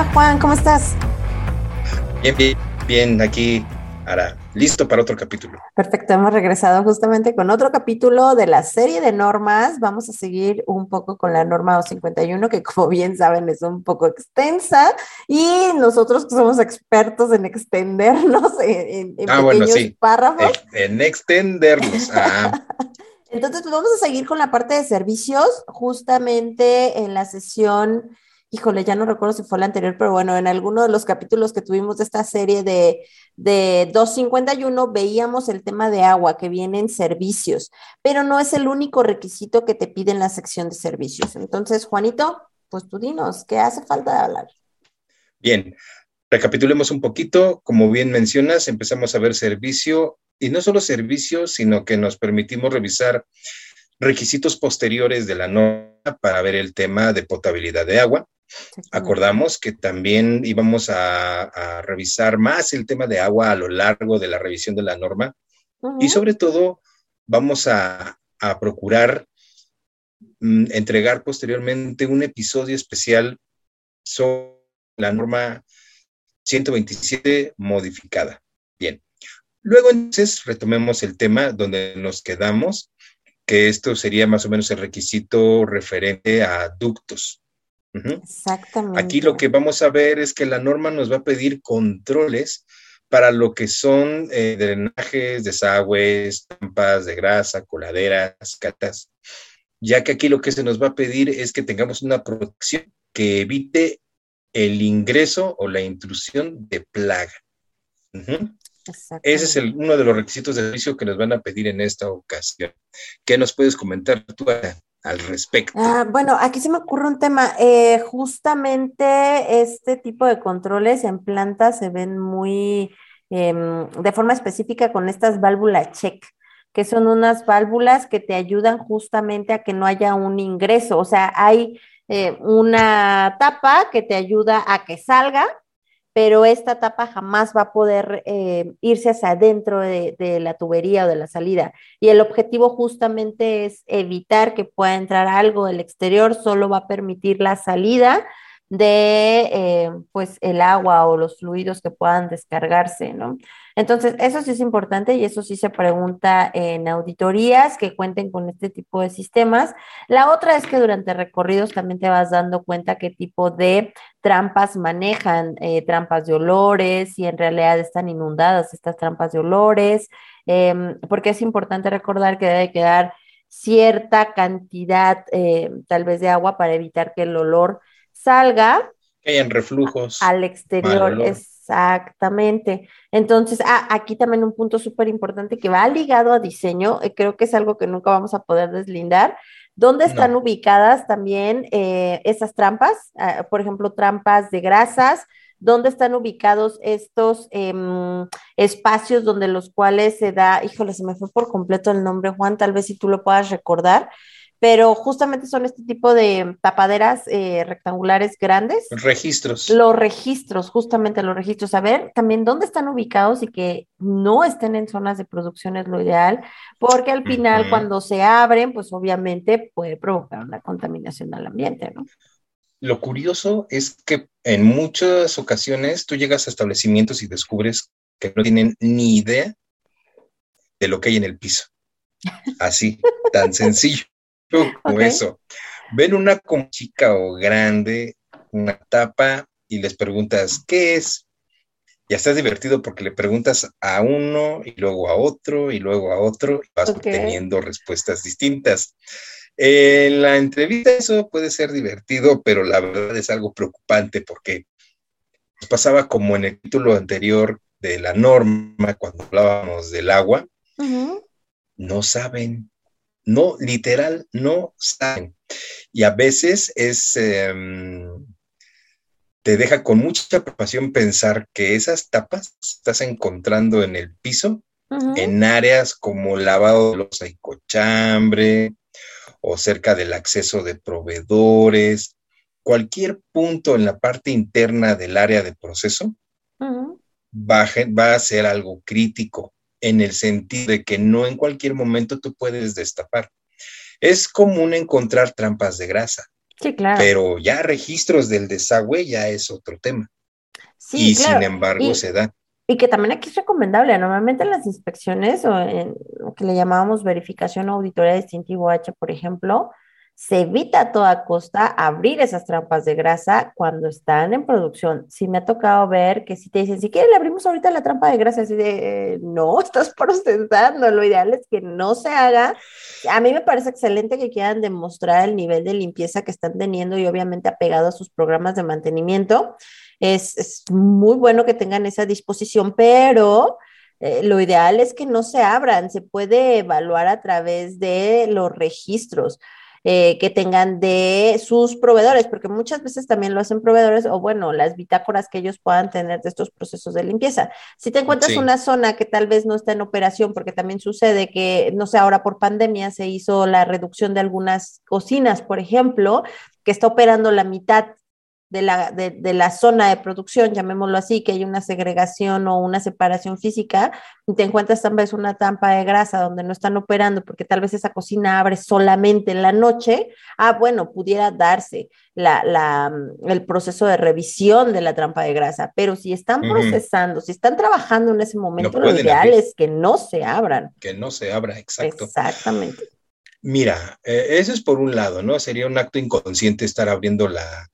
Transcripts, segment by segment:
Hola Juan, ¿cómo estás? Bien, bien, bien, aquí, listo para otro capítulo. Perfecto, hemos regresado justamente con otro capítulo de la serie de normas. Vamos a seguir un poco con la norma 251, que como bien saben es un poco extensa, y nosotros somos expertos en extendernos en, ah, pequeños párrafos. En, extendernos. Ah. Entonces, pues vamos a seguir con la parte de servicios, justamente en la sesión híjole, ya no recuerdo si fue la anterior, pero bueno, en alguno de los capítulos que tuvimos de esta serie de, de 251 veíamos el tema de agua que viene en servicios, pero no es el único requisito que te pide en la sección de servicios. Entonces, Juanito, pues tú dinos, ¿qué hace falta de hablar? Bien, recapitulemos un poquito. Como bien mencionas, empezamos a ver servicio y no solo servicio, sino que nos permitimos revisar requisitos posteriores de la norma para ver el tema de potabilidad de agua, Acordamos que también íbamos a, revisar más el tema de agua a lo largo de la revisión de la norma y sobre todo vamos a, procurar mm, entregar posteriormente un episodio especial sobre la norma 127 modificada. Bien. Luego entonces retomemos el tema donde nos quedamos, que esto sería más o menos el requisito referente a ductos. Exactamente. Aquí lo que vamos a ver es que la norma nos va a pedir controles para lo que son eh, drenajes, desagües, trampas de grasa, coladeras, catas, ya que aquí lo que se nos va a pedir es que tengamos una protección que evite el ingreso o la intrusión de plaga. Ese es uno de los requisitos de servicio que nos van a pedir en esta ocasión. ¿Qué nos puedes comentar tú, al respecto? Ah, bueno, aquí se me ocurre un tema. Eh, justamente este tipo de controles en plantas se ven muy em, de forma específica con estas válvulas check, que son unas válvulas que te ayudan justamente a que no haya un ingreso. O sea, hay eh, una tapa que te ayuda a que salga pero esta tapa jamás va a poder eh, irse hacia adentro de, la tubería o de la salida. Y el objetivo justamente es evitar que pueda entrar algo del exterior, solo va a permitir la salida de eh, pues el agua o los fluidos que puedan descargarse, ¿no? Entonces, eso sí es importante y eso sí se pregunta en auditorías que cuenten con este tipo de sistemas. La otra es que durante recorridos también te vas dando cuenta qué tipo de trampas manejan, eh, trampas de olores, si en realidad están inundadas estas trampas de olores, em, porque es importante recordar que debe quedar cierta cantidad eh, tal vez de agua para evitar que el olor salga. Que hayan reflujos. Al exterior, exactamente. Entonces, ah, aquí también un punto súper importante que va ligado a diseño, eh, creo que es algo que nunca vamos a poder deslindar. ¿Dónde están ubicadas también eh, esas trampas? Ah, por ejemplo, trampas de grasas. ¿Dónde están ubicados estos em, espacios donde los cuales se da, híjole, se me fue por completo el nombre, Juan, tal vez si tú lo puedas recordar, pero justamente son este tipo de tapaderas eh, rectangulares grandes. Registros. Los registros, justamente los registros. A ver también dónde están ubicados y que no estén en zonas de producción es lo ideal, porque al final cuando se abren, pues obviamente puede provocar una contaminación al ambiente, ¿no? Lo curioso es que en muchas ocasiones tú llegas a establecimientos y descubres que no tienen ni idea de lo que hay en el piso. Así, tan sencillo como eso. Ven una como chica o grande, una tapa, y les preguntas, ¿qué es? Ya estás divertido porque le preguntas a uno y luego a otro y luego a otro y vas obteniendo respuestas distintas. En la entrevista eso puede ser divertido, pero la verdad es algo preocupante porque pasaba como en el título anterior de la norma cuando hablábamos del agua. No saben, no, literal, no saben. Y a veces es, em, te deja con mucha preocupación pensar que esas tapas estás encontrando en el piso, en áreas como lavado de los y cochambre, o cerca del acceso de proveedores, cualquier punto en la parte interna del área de proceso va, va, a ser algo crítico en el sentido de que no en cualquier momento tú puedes destapar. Es común encontrar trampas de grasa. Sí, claro. Pero ya registros del desagüe ya es otro tema. Sí, y sin embargo se da. Y que también aquí es recomendable, normalmente en las inspecciones o en lo que le llamábamos verificación o auditoría distintivo H, por ejemplo, se evita a toda costa abrir esas trampas de grasa cuando están en producción. Sí me ha tocado ver que si te dicen, si quieres abrimos ahorita la trampa de grasa, así de, no, estás procesando, lo ideal es que no se haga. A mí me parece excelente que quieran demostrar el nivel de limpieza que están teniendo y obviamente apegado a sus programas de mantenimiento es, muy bueno que tengan esa disposición, pero eh, lo ideal es que no se abran, se puede evaluar a través de los registros. Eh, que tengan de sus proveedores, porque muchas veces también lo hacen proveedores o bueno, las bitácoras que ellos puedan tener de estos procesos de limpieza. Si te encuentras una zona que tal vez no está en operación, porque también sucede que, no sé, ahora por pandemia se hizo la reducción de algunas cocinas, por ejemplo, que está operando la mitad de la, de, de, la zona de producción, llamémoslo así, que hay una segregación o una separación física, y te encuentras tal vez una trampa de grasa donde no están operando porque tal vez esa cocina abre solamente en la noche, ah, bueno, pudiera darse la, la, el proceso de revisión de la trampa de grasa, pero si están procesando, si están trabajando en ese momento, lo ideal es que no se abran. Que no se abra, exacto. Exactamente. Mira, eh, eso es por un lado, ¿no? Sería un acto inconsciente estar abriendo la,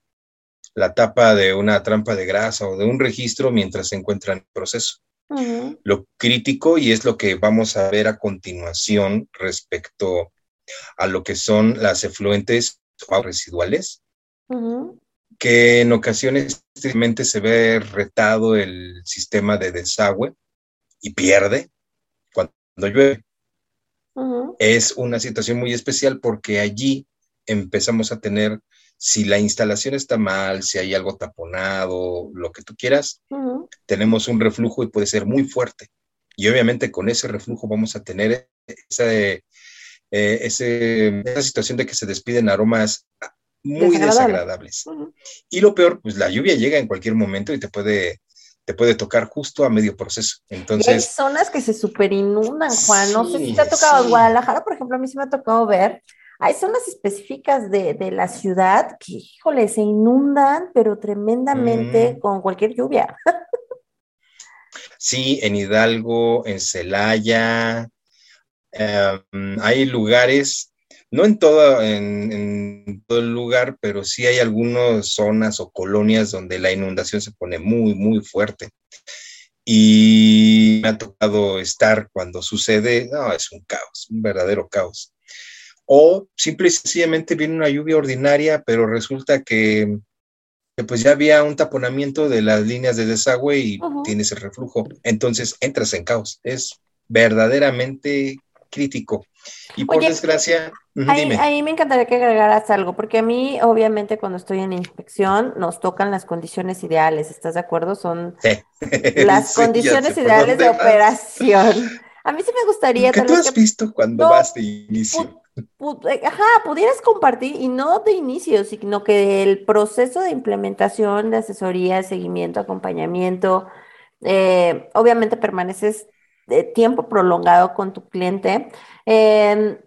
la tapa de una trampa de grasa o de un registro mientras se encuentra en el proceso. Lo crítico, y es lo que vamos a ver a continuación respecto a lo que son las efluentes residuales, que en ocasiones tristemente se ve retado el sistema de desagüe y pierde cuando llueve. Es una situación muy especial porque allí empezamos a tener si la instalación está mal, si hay algo taponado, lo que tú quieras, tenemos un reflujo y puede ser muy fuerte. Y obviamente con ese reflujo vamos a tener esa, eh, esa situación de que se despiden aromas muy desagradables. Y lo peor, pues la lluvia llega en cualquier momento y te puede te puede tocar justo a medio proceso. Entonces, hay zonas que se superinundan, Juan. No sé si te ha tocado en Guadalajara, por ejemplo, a mí sí me ha tocado ver hay zonas específicas de, la ciudad que, híjole, se inundan, pero tremendamente mm. con cualquier lluvia. sí, en Hidalgo, en Celaya, em, hay lugares, no en todo, en, todo el lugar, pero sí hay algunas zonas o colonias donde la inundación se pone muy, muy fuerte. Y me ha tocado estar cuando sucede, no, es un caos, un verdadero caos o simple y sencillamente viene una lluvia ordinaria, pero resulta que, pues ya había un taponamiento de las líneas de desagüe y tienes el reflujo. Entonces entras en caos. Es verdaderamente crítico. Y por desgracia, ahí, me encantaría que agregaras algo, porque a mí, obviamente, cuando estoy en inspección, nos tocan las condiciones ideales. ¿Estás de acuerdo? Son las condiciones ideales de operación. A mí sí me gustaría. ¿Qué tú has visto cuando vas de inicio? Eh, ajá, pudieras compartir, y no de inicio, sino que el proceso de implementación, de asesoría, seguimiento, acompañamiento, eh, obviamente permaneces de tiempo prolongado con tu cliente. Eh,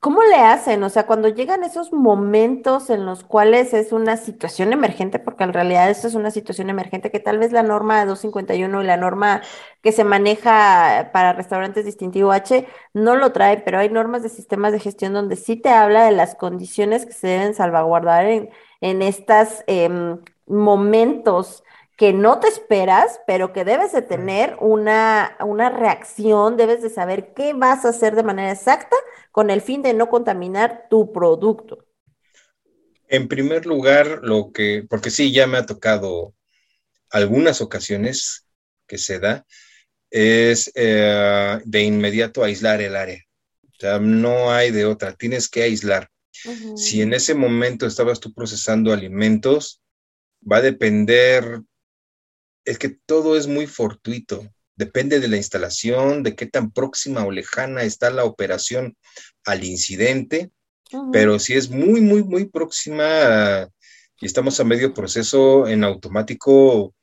¿Cómo le hacen? O sea, cuando llegan esos momentos en los cuales es una situación emergente, porque en realidad esto es una situación emergente que tal vez la norma 251 y la norma que se maneja para restaurantes distintivo H no lo trae, pero hay normas de sistemas de gestión donde sí te habla de las condiciones que se deben salvaguardar en, en estos em, momentos que no te esperas, pero que debes de tener una, una reacción, debes de saber qué vas a hacer de manera exacta con el fin de no contaminar tu producto. En primer lugar, lo que, porque sí, ya me ha tocado algunas ocasiones que se da, es eh, de inmediato aislar el área. O sea, no hay de otra, tienes que aislar. Si en ese momento estabas tú procesando alimentos, va a depender, es que todo es muy fortuito, depende de la instalación, de qué tan próxima o lejana está la operación al incidente, pero si es muy, muy, muy próxima y estamos a medio proceso en automático,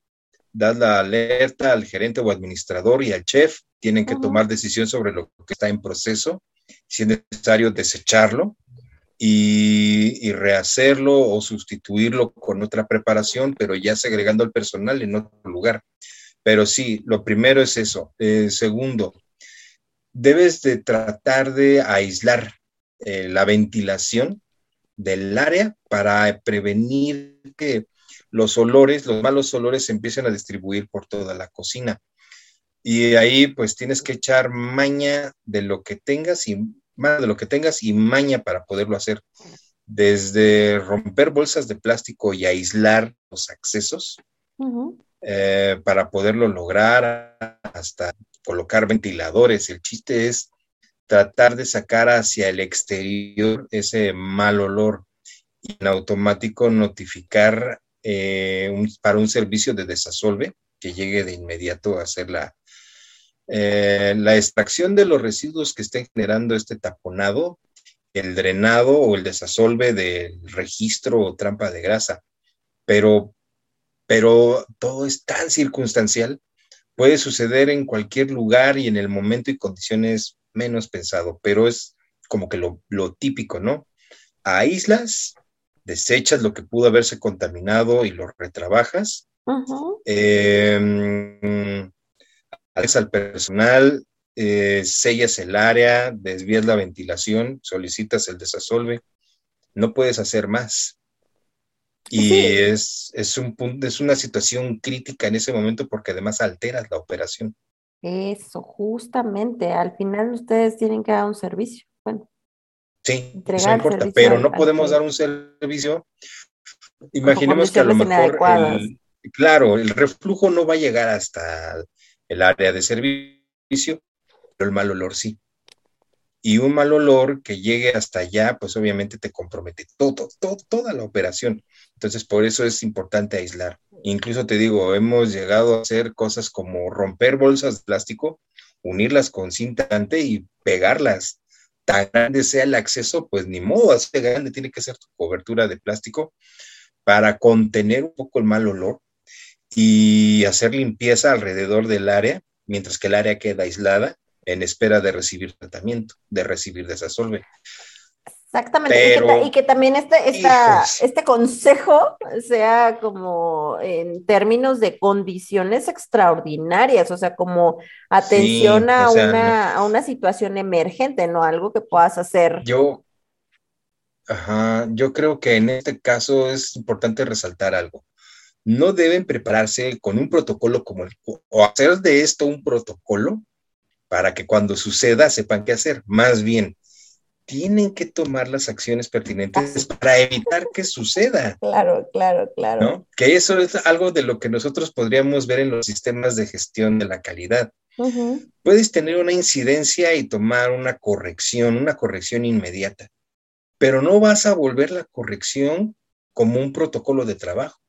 das la alerta al gerente o administrador y al chef, tienen que tomar decisión sobre lo que está en proceso, si es necesario desecharlo y, rehacerlo o sustituirlo con otra preparación, pero ya segregando el personal en otro lugar. Pero sí, lo primero es eso. Eh, segundo, debes de tratar de aislar eh, la ventilación del área para prevenir que los olores, los malos olores se empiecen a distribuir por toda la cocina. Y ahí pues tienes que echar maña de lo que tengas y más de lo que tengas y maña para poderlo hacer. Desde romper bolsas de plástico y aislar los accesos eh, para poderlo lograr hasta colocar ventiladores. El chiste es tratar de sacar hacia el exterior ese mal olor y en automático notificar eh, para un servicio de desasolve que llegue de inmediato a hacer la, eh, la extracción de los residuos que estén generando este taponado, el drenado o el desasolve del registro o trampa de grasa. Pero, pero todo es tan circunstancial, puede suceder en cualquier lugar y en el momento y condiciones menos pensado, pero es como que lo, típico, ¿no? Aíslas, desechas lo que pudo haberse contaminado y lo retrabajas. Uh al personal, eh, sellas el área, desvías la ventilación, solicitas el desasolve, no puedes hacer más. Y es, es, un es una situación crítica en ese momento porque además alteras la operación. Eso, justamente, al final ustedes tienen que dar un servicio. Bueno. Sí, eso importa, pero no podemos dar un servicio. Imaginemos que a lo mejor, claro, el reflujo no va a llegar hasta el área de servicio, pero el mal olor sí. Y un mal olor que llegue hasta allá, pues obviamente te compromete todo, todo, toda la operación. Entonces, por eso es importante aislar. Incluso te digo, hemos llegado a hacer cosas como romper bolsas de plástico, unirlas con cinta y pegarlas. Tan grande sea el acceso, pues ni modo, así grande tiene que ser tu cobertura de plástico para contener un poco el mal olor y hacer limpieza alrededor del área, mientras que el área queda aislada en espera de recibir tratamiento, de recibir desasolve. Exactamente, y, que, también este, este consejo sea como en términos de condiciones extraordinarias, o sea, como atención a, una, a una situación emergente, no algo que puedas hacer. Yo, ajá, yo creo que en este caso es importante resaltar algo no deben prepararse con un protocolo como el, o hacer de esto un protocolo para que cuando suceda sepan qué hacer. Más bien, tienen que tomar las acciones pertinentes para evitar que suceda. Claro, claro, claro. Que eso es algo de lo que nosotros podríamos ver en los sistemas de gestión de la calidad. Puedes tener una incidencia y tomar una corrección, una corrección inmediata, pero no vas a volver la corrección como un protocolo de trabajo.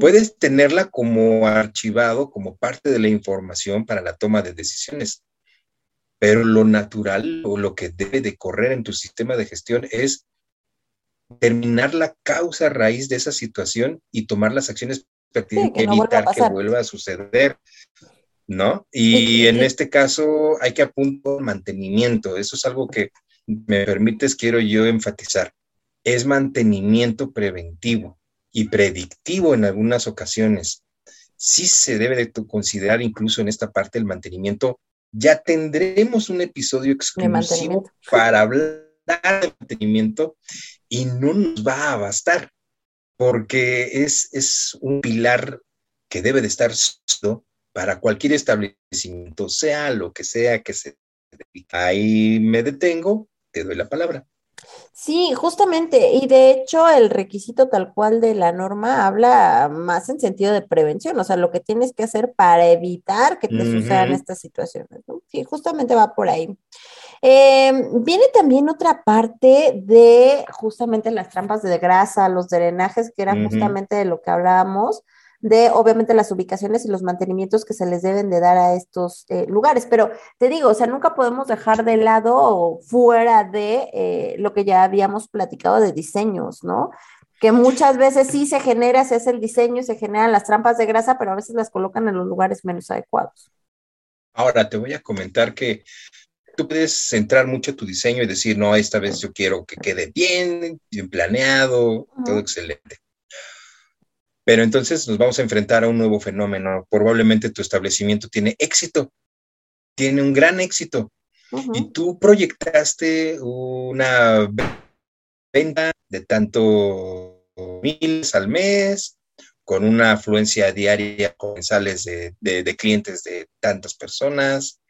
Puedes tenerla como archivado, como parte de la información para la toma de decisiones, pero lo natural o lo que debe de correr en tu sistema de gestión es determinar la causa raíz de esa situación y tomar las acciones para evitar que vuelva a suceder. ¿No? Y en este caso hay que apuntar mantenimiento. Eso es algo que me permites, quiero yo enfatizar. Es mantenimiento preventivo y predictivo en algunas ocasiones. Sí se debe de considerar incluso en esta parte el mantenimiento. Ya tendremos un episodio exclusivo para hablar de mantenimiento y no nos va a bastar porque es, es un pilar que debe de estar para cualquier establecimiento, sea lo que sea que se Ahí me detengo, te doy la palabra. Sí, justamente, y de hecho el requisito tal cual de la norma habla más en sentido de prevención, o sea, lo que tienes que hacer para evitar que te sucedan estas situaciones, ¿no? sí, justamente va por ahí. Eh, viene también otra parte de justamente las trampas de grasa, los drenajes, que era justamente de lo que hablábamos, de obviamente las ubicaciones y los mantenimientos que se les deben de dar a estos eh, lugares. Pero te digo, o sea, nunca podemos dejar de lado o fuera de eh, lo que ya habíamos platicado de diseños, ¿no? Que muchas veces sí se genera, se hace el diseño, se generan las trampas de grasa, pero a veces las colocan en los lugares menos adecuados. Ahora te voy a comentar que tú puedes centrar mucho tu diseño y decir, no, esta vez yo quiero que quede bien, bien planeado, todo excelente. Pero entonces nos vamos a enfrentar a un nuevo fenómeno. Probablemente tu establecimiento tiene éxito, tiene un gran éxito. Y tú proyectaste una venta de tanto miles al mes, con una afluencia diaria comensales de, de clientes de tantas personas,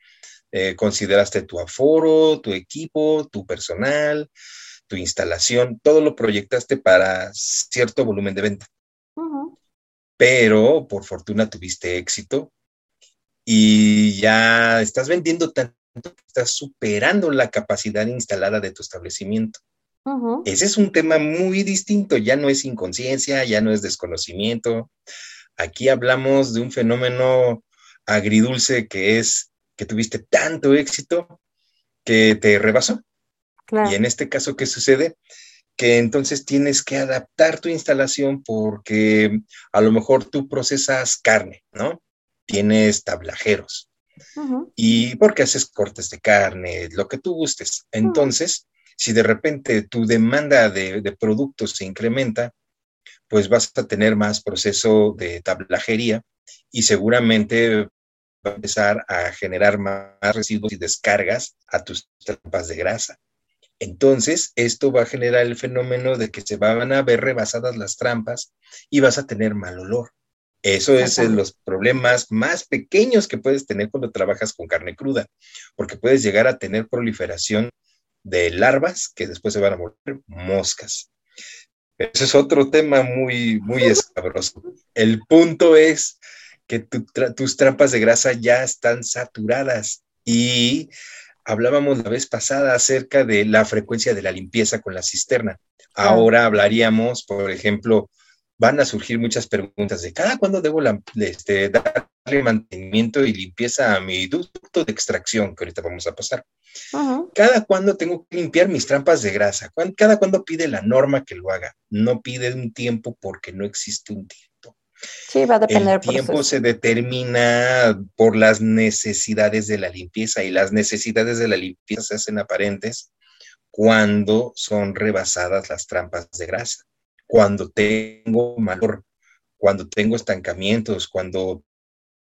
eh, consideraste tu aforo, tu equipo, tu personal, tu instalación, todo lo proyectaste para cierto volumen de venta. Pero por fortuna tuviste éxito y ya estás vendiendo tanto que estás superando la capacidad instalada de tu establecimiento. Ese es un tema muy distinto, ya no es inconsciencia, ya no es desconocimiento. Aquí hablamos de un fenómeno agridulce que es que tuviste tanto éxito que te rebasó. Y en este caso, ¿qué sucede? Que entonces tienes que adaptar tu instalación porque a lo mejor tú procesas carne, ¿no? Tienes tablajeros. Y porque haces cortes de carne, lo que tú gustes. Entonces, si de repente tu demanda de, de productos se incrementa, pues vas a tener más proceso de tablajería y seguramente va a empezar a generar más residuos y descargas a tus trampas de grasa. Entonces, esto va a generar el fenómeno de que se van a ver rebasadas las trampas y vas a tener mal olor. Eso es los problemas más pequeños que puedes tener cuando trabajas con carne cruda, porque puedes llegar a tener proliferación de larvas que después se van a volver moscas. Ese es otro tema muy, muy escabroso. El punto es que tus trampas de grasa ya están saturadas y hablábamos la vez pasada acerca de la frecuencia de la limpieza con la cisterna. Ahora hablaríamos, por ejemplo, van a surgir muchas preguntas de cada cuándo debo este, darle mantenimiento y limpieza a mi ducto de extracción, que ahorita vamos a pasar. Cada cuándo tengo que limpiar mis trampas de grasa, cada cuándo pide la norma que lo haga. No pide un tiempo porque no existe un tiempo. Sí, va a depender. El tiempo se determina por las necesidades de la limpieza y las necesidades de la limpieza se hacen aparentes cuando son rebasadas las trampas de grasa, cuando tengo malor, cuando tengo estancamientos, cuando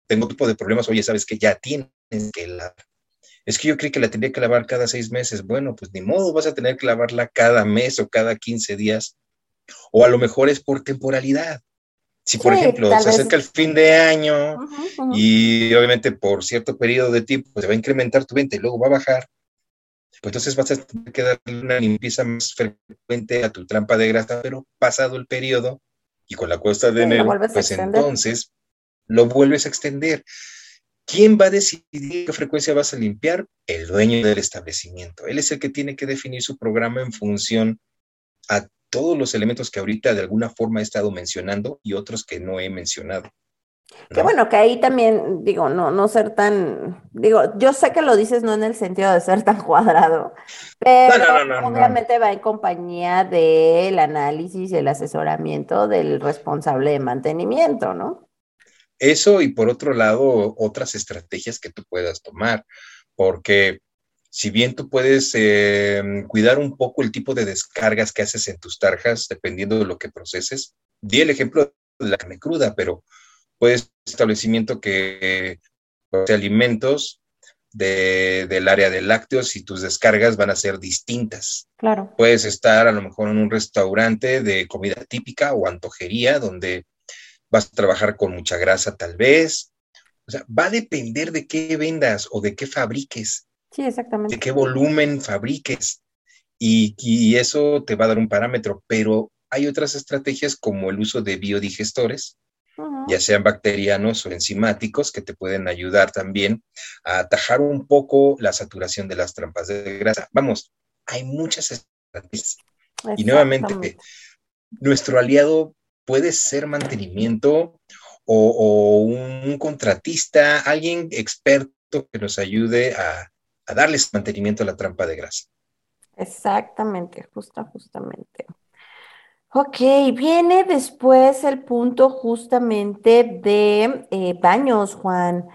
tengo tipo de problemas, oye, sabes que ya tienes que lavar. Es que yo creí que la tenía que lavar cada seis meses. Bueno, pues ni modo, vas a tener que lavarla cada mes o cada 15 días. O a lo mejor es por temporalidad. Si, por ejemplo, se acerca el fin de año y obviamente por cierto periodo de tiempo se va a incrementar tu venta y luego va a bajar, pues entonces vas a tener que darle una limpieza más frecuente a tu trampa de grasa, pero pasado el periodo y con la cuesta de enero, pues entonces lo vuelves a extender. ¿Quién va a decidir qué frecuencia vas a limpiar? El dueño del establecimiento. Él es el que tiene que definir su programa en función a todos los elementos que ahorita de alguna forma he estado mencionando y otros que no he mencionado. Qué bueno, que ahí también, digo, no, no ser tan, digo, yo sé que lo dices no en el sentido de ser tan cuadrado, pero obviamente va en compañía del análisis y el asesoramiento del responsable de mantenimiento, ¿no? Eso y por otro lado, otras estrategias que tú puedas tomar, porque si bien tú puedes em, cuidar un poco el tipo de descargas que haces en tus tarjas, dependiendo de lo que proceses, di el ejemplo de la carne cruda, pero puedes establecimiento que de alimentos del área de lácteos y tus descargas van a ser distintas. Claro. Puedes estar a lo mejor en un restaurante de comida típica o antojería donde vas a trabajar con mucha grasa tal vez. O sea, va a depender de qué vendas o de qué fabriques. Sí, exactamente. De qué volumen fabriques. Y, eso te va a dar un parámetro, pero hay otras estrategias como el uso de biodigestores ya sean bacterianos o enzimáticos, que te pueden ayudar también a atajar un poco la saturación de las trampas de grasa. Vamos, hay muchas estrategias. Y nuevamente, nuestro aliado puede ser mantenimiento o, un contratista, alguien experto que nos ayude a, a darles mantenimiento a la trampa de grasa. Exactamente, justo, justamente. Ok, viene después el punto justamente de eh, baños, Juan.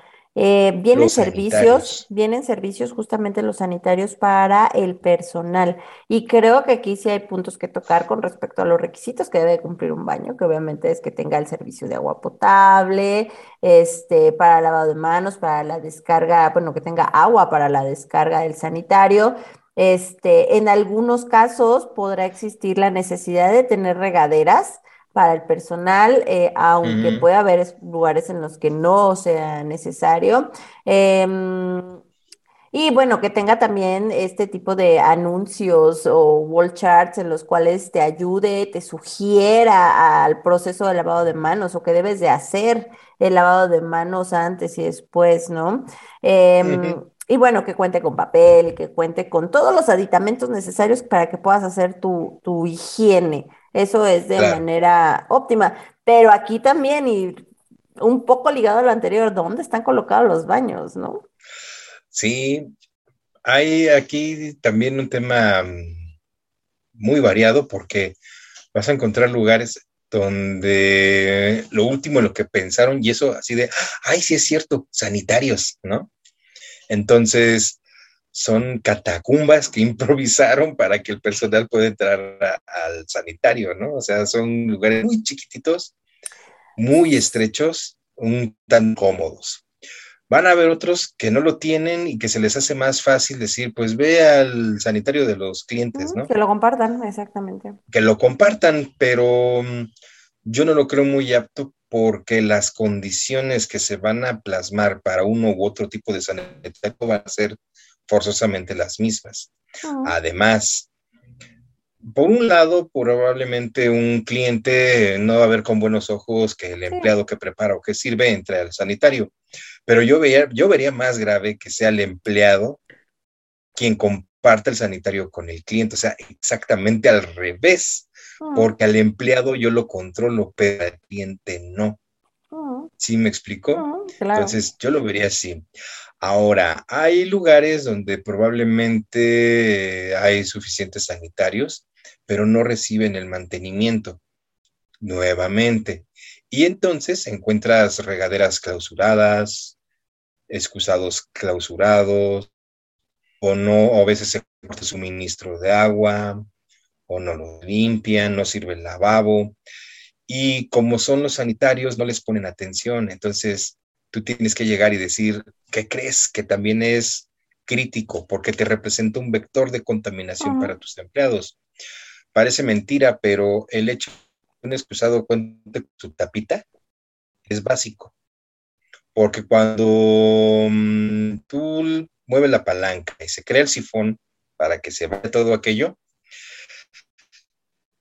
Eh, vienen servicios, vienen servicios justamente los sanitarios para el personal. Y creo que aquí sí hay puntos que tocar con respecto a los requisitos que debe cumplir un baño, que obviamente es que tenga el servicio de agua potable, este, para lavado de manos, para la descarga, bueno, que tenga agua para la descarga del sanitario este, en algunos casos podrá existir la necesidad de tener regaderas para el personal, eh, aunque pueda haber lugares en los que no sea necesario. Em, y bueno, que tenga también este tipo de anuncios o wall charts en los cuales te ayude, te sugiera al proceso de lavado de manos o que debes de hacer el lavado de manos antes y después, ¿no? Em, y bueno, que cuente con papel, que cuente con todos los aditamentos necesarios para que puedas hacer tu, higiene. Eso es de manera óptima. Pero aquí también, y un poco ligado a lo anterior, ¿dónde están colocados los baños, no? Sí, hay aquí también un tema mm, muy variado porque vas a encontrar lugares donde lo último en lo que pensaron, y eso así de, ay, sí es cierto, sanitarios, ¿no? Entonces, son catacumbas que improvisaron para que el personal pueda entrar al sanitario, ¿no? O sea, son lugares muy chiquititos, muy estrechos, un tan cómodos. Van a haber otros que no lo tienen y que se les hace más fácil decir, pues ve al sanitario de los clientes, ¿no? Que lo compartan, exactamente. Que lo compartan, pero mm, yo no lo creo muy apto porque las condiciones que se van a plasmar para uno u otro tipo de sanitario van a ser forzosamente las mismas. Ah. Además, por un lado, probablemente un cliente no va a ver con buenos ojos que el empleado que prepara o que sirve entre al sanitario, pero yo, veía, yo vería más grave que sea el empleado quien comparte el sanitario con el cliente, o sea, exactamente al revés. Ah. porque al empleado yo lo controlo, pero al cliente no. Ah. ¿Sí me explico? Entonces, yo lo vería así. Ahora, hay lugares donde probablemente hay suficientes sanitarios, pero no reciben el mantenimiento nuevamente. Y entonces encuentras regaderas clausuradas, excusados clausurados, o no, o a veces se corta suministro de agua, o no lo limpian, no sirve el lavabo. Y como son los sanitarios, no les ponen atención. Entonces, tú tienes que llegar y decir, ¿qué crees? Que también es crítico porque te representa un vector de contaminación para tus empleados. Parece mentira, pero el hecho de que un excusado cuente su tapita es básico. Porque cuando mm, tú mueves la palanca y se crea el sifón para que se vaya todo aquello,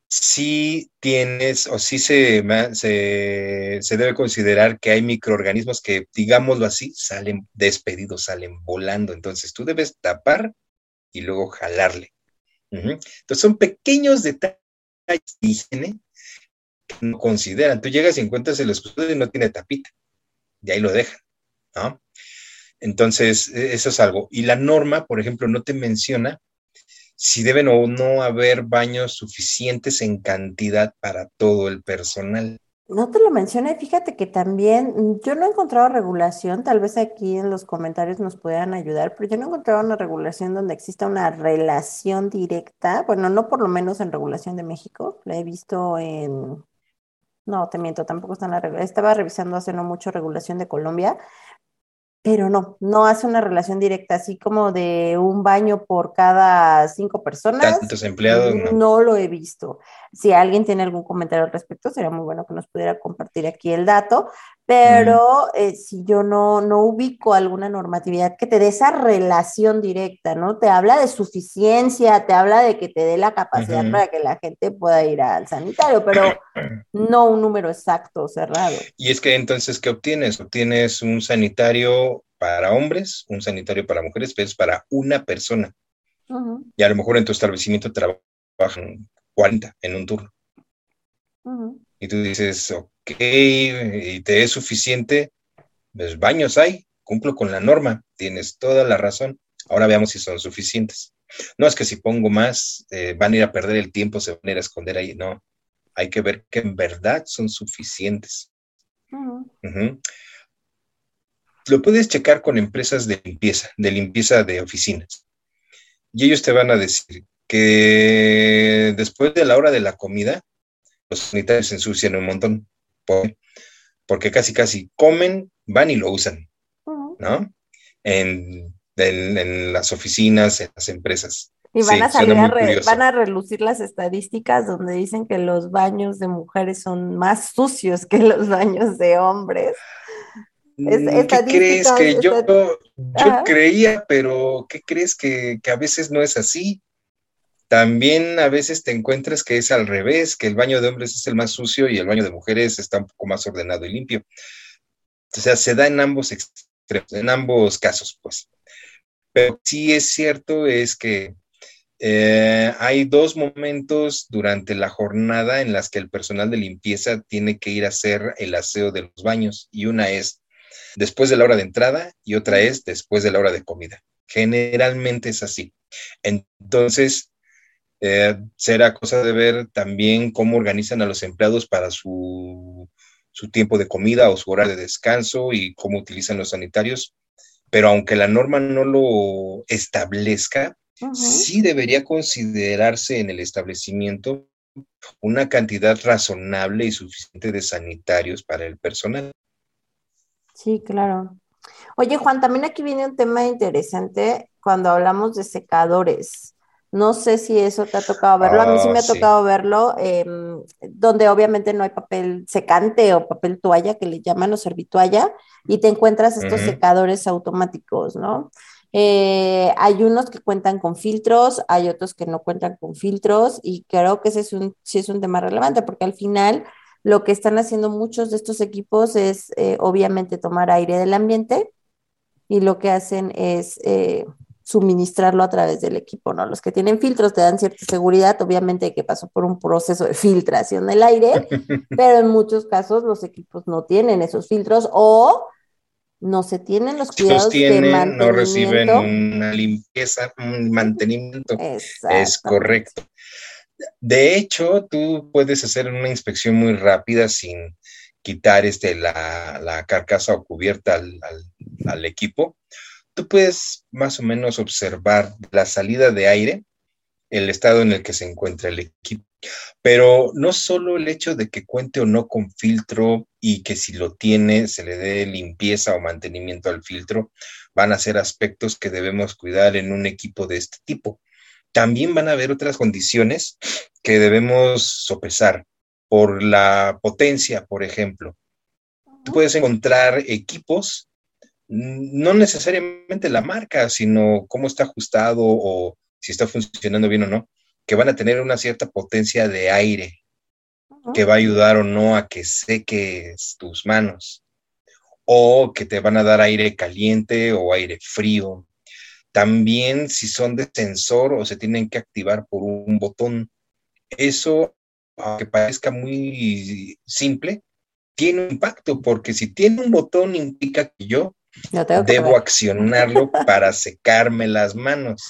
sí tienes o sí se, se, debe considerar que hay microorganismos que, digámoslo así, salen despedidos, salen volando. Entonces tú debes tapar y luego jalarle. Entonces son pequeños detalles que no consideran. Tú llegas y encuentras el escudo y no tiene tapita. Y ahí lo dejan. Entonces, e, eso es algo. Y la norma, por ejemplo, no te menciona si deben o no haber baños suficientes en cantidad para todo el personal. No te lo mencioné, fíjate que también mm, yo no he encontrado regulación, tal vez aquí en los comentarios nos puedan ayudar, pero yo no he encontrado una regulación donde exista una relación directa, bueno, no por lo menos en regulación de México, la he visto en, no, te miento, tampoco está en la regulación, estaba revisando hace no mucho regulación de Colombia, pero no, no hace una relación directa, así como de un baño por cada cinco personas. Tantos empleados, no. no lo he visto. Si alguien tiene algún comentario al respecto, sería muy bueno que nos pudiera compartir aquí el dato, pero eh, si yo no, no ubico alguna normatividad que te dé esa relación directa, ¿no? Te habla de suficiencia, te habla de que te dé la capacidad para que la gente pueda ir al sanitario, pero no un número exacto, cerrado. Y es que entonces, ¿qué obtienes? Obtienes un sanitario para hombres, un sanitario para mujeres, pero es para una persona. Y a lo mejor en tu establecimiento trabajan 40 en un turno. Y tú dices, ok, y te es suficiente, pues baños hay, cumplo con la norma, tienes toda la razón. Ahora veamos si son suficientes. No es que si pongo más, eh, van a ir a perder el tiempo, se van a ir a esconder ahí. No, hay que ver que en verdad son suficientes. Lo puedes checar con empresas de limpieza, de limpieza de oficinas. Y ellos te van a decir que después de la hora de la comida, los sanitarios se ensucian un montón, porque casi casi comen, van y lo usan, ¿no? En, las oficinas, en las empresas. Y van a salir a van a relucir las estadísticas donde dicen que los baños de mujeres son más sucios que los baños de hombres. Mm, ¿Qué crees que yo, yo creía, pero qué crees que, que, a veces no es así? También a veces te encuentras que es al revés, que el baño de hombres es el más sucio y el baño de mujeres está un poco más ordenado y limpio. O sea, se da en ambos extremos, en ambos casos, pues. Pero sí es cierto es que eh, hay dos momentos durante la jornada en las que el personal de limpieza tiene que ir a hacer el aseo de los baños y una es después de la hora de entrada y otra es después de la hora de comida. Generalmente es así. Entonces, eh, será cosa de ver también cómo organizan a los empleados para su, tiempo de comida o su hora de descanso y cómo utilizan los sanitarios. Pero aunque la norma no lo establezca, sí debería considerarse en el establecimiento una cantidad razonable y suficiente de sanitarios para el personal. Sí, claro. Oye, Juan, también aquí viene un tema interesante cuando hablamos de secadores. No sé si eso te ha tocado verlo, a mí sí me ha ah, tocado verlo, em, donde obviamente no hay papel secante o papel toalla, que le llaman o servitualla, y te encuentras estos secadores automáticos, ¿no? Eh, hay unos que cuentan con filtros, hay otros que no cuentan con filtros, y creo que ese es un, sí es un tema relevante, porque al final lo que están haciendo muchos de estos equipos es eh, obviamente tomar aire del ambiente, y lo que hacen es eh, suministrarlo a través del equipo, ¿no? Los que tienen filtros te dan cierta seguridad, obviamente que pasó por un proceso de filtración del aire, pero en muchos casos los equipos no tienen esos filtros o no se tienen los cuidados de mantenimiento. no reciben una limpieza, un mantenimiento. Es correcto. De hecho, tú puedes hacer una inspección muy rápida sin quitar este, la, carcasa o cubierta al, al equipo tú puedes más o menos observar la salida de aire, el estado en el que se encuentra el equipo. Pero no solo el hecho de que cuente o no con filtro y que si lo tiene se le dé limpieza o mantenimiento al filtro, van a ser aspectos que debemos cuidar en un equipo de este tipo. También van a haber otras condiciones que debemos sopesar por la potencia, por ejemplo. Tú puedes encontrar equipos no necesariamente la marca, sino cómo está ajustado o si está funcionando bien o no, que van a tener una cierta potencia de aire que va a ayudar o no a que seques tus manos o que te van a dar aire caliente o aire frío. También si son de sensor o se tienen que activar por un botón. Eso, aunque parezca muy simple, tiene un impacto porque si tiene un botón implica que yo debo accionarlo para secarme las manos.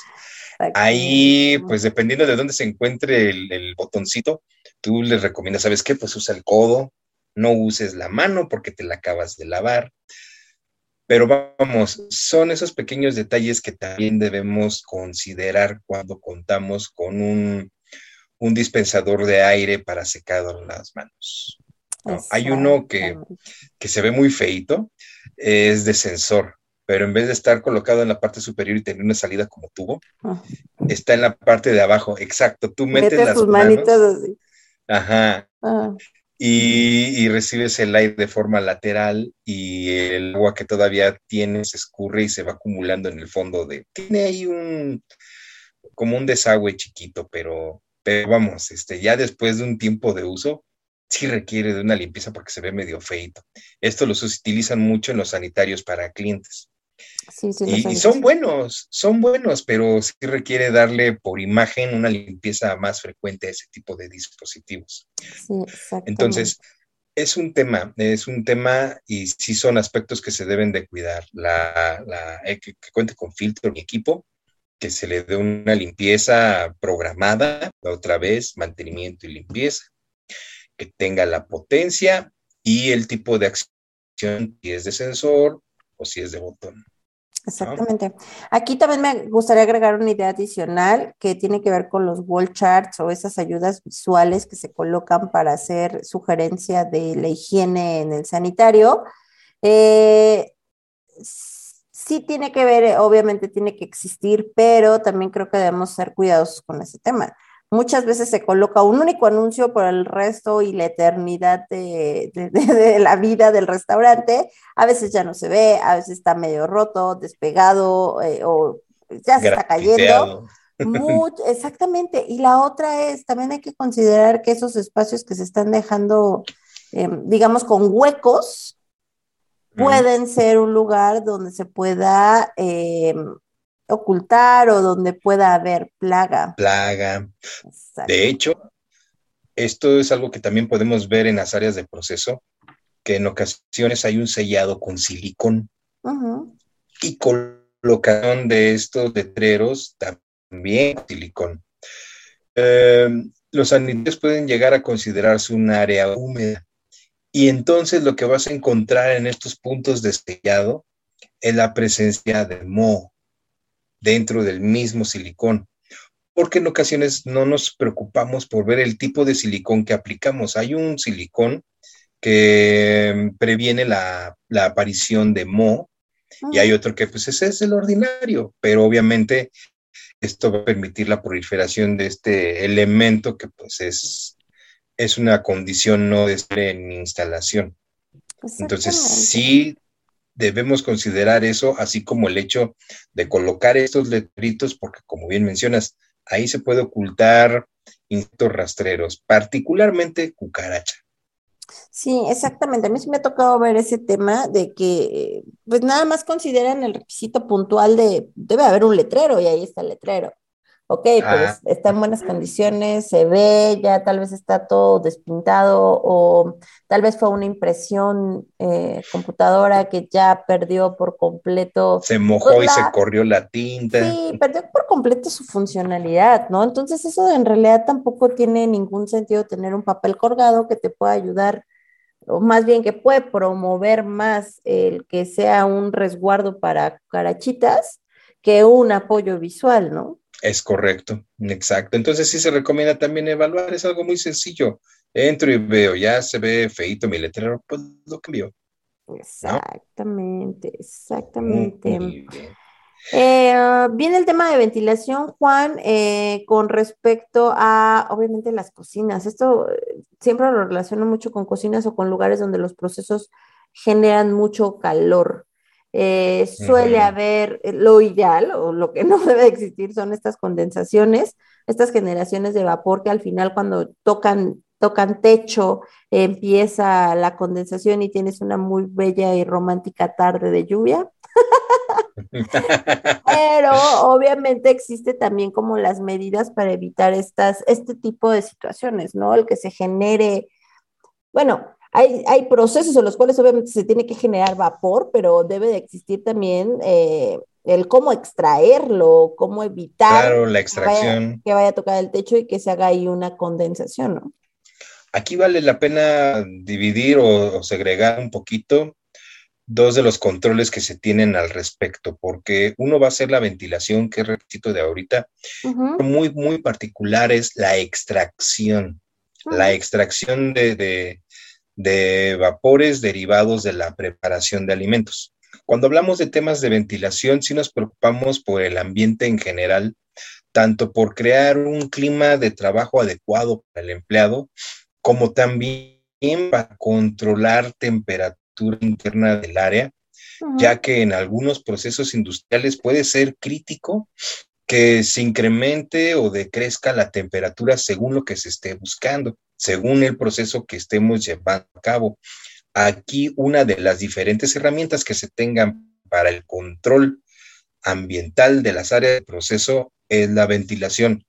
Ahí, pues dependiendo de dónde se encuentre el, botoncito, tú les recomiendas, ¿sabes qué? Pues usa el codo, no uses la mano porque te la acabas de lavar. Pero vamos, son esos pequeños detalles que también debemos considerar cuando contamos con un, dispensador de aire para secado las manos. Hay uno que, que, se ve muy feito, es de sensor, pero en vez de estar colocado en la parte superior y tener una salida como tubo, ah. está en la parte de abajo. Exacto, tú metes las tus manitas así. Ajá. Ah. y, recibes el aire de forma lateral y el agua que todavía tiene se escurre y se va acumulando en el fondo de... Tiene ahí un... como un desagüe chiquito, pero, pero vamos, este, ya después de un tiempo de uso, sí requiere de una limpieza porque se ve medio feito. Esto los utilizan mucho en los sanitarios para clientes. Sí, sí, y, y, son buenos, son buenos, pero sí requiere darle por imagen una limpieza más frecuente a ese tipo de dispositivos. Sí, Entonces, es un tema, es un tema y sí son aspectos que se deben de cuidar. La, la eh, que, cuente con filtro y equipo, que se le dé una limpieza programada, otra vez, mantenimiento y limpieza, que tenga la potencia y el tipo de acción, si es de sensor o si es de botón. Exactamente. Aquí también me gustaría agregar una idea adicional que tiene que ver con los wall charts o esas ayudas visuales que se colocan para hacer sugerencia de la higiene en el sanitario. Eh, sí tiene que ver, obviamente tiene que existir, pero también creo que debemos ser cuidadosos con ese tema. Muchas veces se coloca un único anuncio por el resto y la eternidad de, la vida del restaurante. A veces ya no se ve, a veces está medio roto, despegado eh, o ya se está cayendo. exactamente. Y la otra es, también hay que considerar que esos espacios que se están dejando, em, digamos, con huecos, pueden ser un lugar donde se pueda em, ocultar o donde pueda haber plaga. Plaga. De hecho, esto es algo que también podemos ver en las áreas de proceso, que en ocasiones hay un sellado con silicón y colocación de estos letreros también con silicón. Em, los sanitarios pueden llegar a considerarse un área húmeda y entonces lo que vas a encontrar en estos puntos de sellado es la presencia de moho dentro del mismo silicón, porque en ocasiones no nos preocupamos por ver el tipo de silicón que aplicamos. Hay un silicón que previene la, aparición de moho y hay otro que pues ese es el ordinario, pero obviamente esto va a permitir la proliferación de este elemento que pues es, es una condición no de estar en instalación. Entonces sí debemos considerar eso, así como el hecho de colocar estos letritos, porque como bien mencionas, ahí se puede ocultar insectos rastreros, particularmente cucaracha. Sí, exactamente. A mí sí me ha tocado ver ese tema de que, pues nada más consideran el requisito puntual de, debe haber un letrero y ahí está el letrero ok, pues está en buenas condiciones, se ve, ya tal vez está todo despintado o tal vez fue una impresión eh, computadora que ya perdió por completo. Se mojó y se corrió la tinta. Sí, perdió por completo su funcionalidad, ¿no? Entonces eso en realidad tampoco tiene ningún sentido tener un papel colgado que te pueda ayudar o más bien que puede promover más el que sea un resguardo para carachitas que un apoyo visual, ¿no? Es correcto, exacto. Entonces sí se recomienda también evaluar, es algo muy sencillo. Entro y veo, ya se ve feito mi letrero, pues lo cambio. Exactamente, exactamente. Eh, viene el tema de ventilación, Juan, eh, con respecto a, obviamente, las cocinas. Esto eh, siempre lo relaciono mucho con cocinas o con lugares donde los procesos generan mucho calor. Eh, suele haber eh, lo ideal o lo que no debe existir son estas condensaciones, estas generaciones de vapor que al final cuando tocan, tocan techo empieza la condensación y tienes una muy bella y romántica tarde de lluvia. Pero obviamente existe también como las medidas para evitar estas, este tipo de situaciones, ¿no? El que se genere, bueno, hay, hay, procesos en los cuales obviamente se tiene que generar vapor, pero debe de existir también eh, el cómo extraerlo, cómo evitar la extracción. Que, vaya, a tocar el techo y que se haga ahí una condensación, ¿no? Aquí vale la pena dividir o, segregar un poquito dos de los controles que se tienen al respecto, porque uno va a ser la ventilación, que es requisito de ahorita, muy, muy particular es la extracción. La extracción de, de vapores derivados de la preparación de alimentos. Cuando hablamos de temas de ventilación, sí nos preocupamos por el ambiente en general, tanto por crear un clima de trabajo adecuado para el empleado, como también para controlar temperatura interna del área, ya que en algunos procesos industriales puede ser crítico que se incremente o decrezca la temperatura según lo que se esté buscando, según el proceso que estemos llevando a cabo. Aquí una de las diferentes herramientas que se tengan para el control ambiental de las áreas de proceso es la ventilación.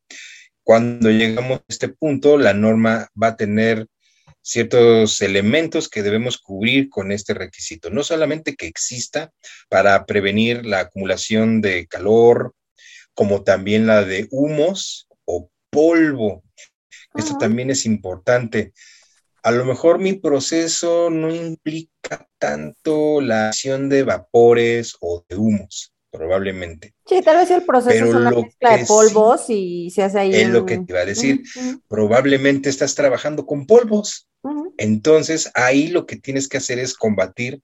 Cuando llegamos a este punto, la norma va a tener ciertos elementos que debemos cubrir con este requisito. No solamente que exista para prevenir la acumulación de calor, como también la de humos o polvo. Esto también es importante. A lo mejor mi proceso no implica tanto la acción de vapores o de humos probablemente. Sí, tal vez el proceso es una mezcla de polvos y se hace ahí. Es lo que te iba a decir. Probablemente estás trabajando con polvos. Entonces, ahí lo que tienes que hacer es combatir